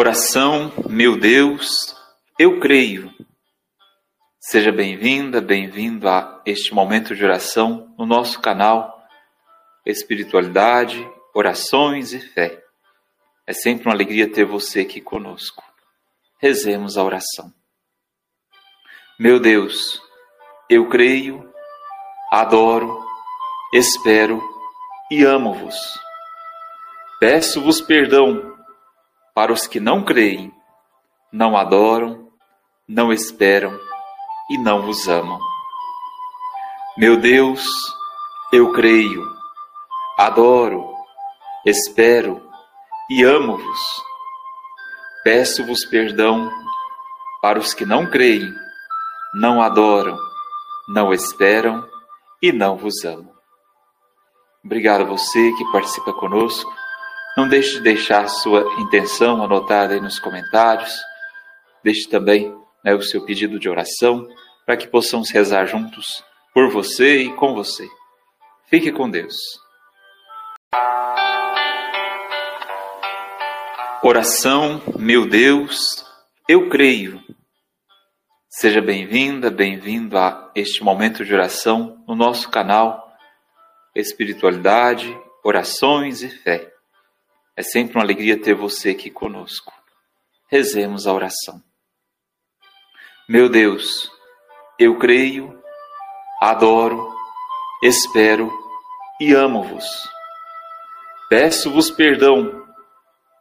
Oração, meu Deus, eu creio. Seja bem-vinda, bem-vindo a este momento de oração no nosso canal Espiritualidade, Orações e Fé. É sempre uma alegria ter você aqui conosco. Rezemos a oração. Meu Deus, eu creio, adoro, espero e amo-vos. Peço-vos perdão para os que não creem, não adoram, não esperam e não vos amam. Meu Deus, eu creio, adoro, espero e amo-vos. Peço-vos perdão para os que não creem, não adoram, não esperam e não vos amam. Obrigado a você que participa conosco não deixe de deixar sua intenção anotada aí nos comentários. Deixe também né, o seu pedido de oração para que possamos rezar juntos por você e com você. Fique com Deus. Oração, meu Deus, eu creio. Seja bem-vinda, bem-vindo a este momento de oração no nosso canal Espiritualidade, Orações e Fé. É sempre uma alegria ter você aqui conosco. Rezemos a oração. Meu Deus, eu creio, adoro, espero e amo-vos. Peço-vos perdão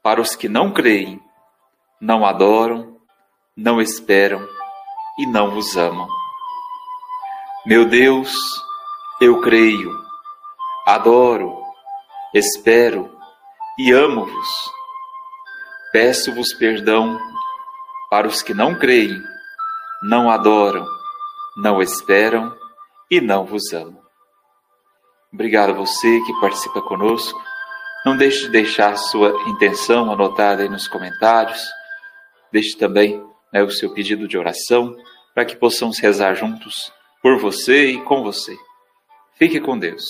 para os que não creem, não adoram, não esperam e não vos amam. Meu Deus, eu creio, adoro, espero e amo-vos. Peço-vos perdão para os que não creem, não adoram, não esperam e não vos amam. Obrigado a você que participa conosco. Não deixe de deixar sua intenção anotada aí nos comentários. Deixe também né, o seu pedido de oração para que possamos rezar juntos por você e com você. Fique com Deus.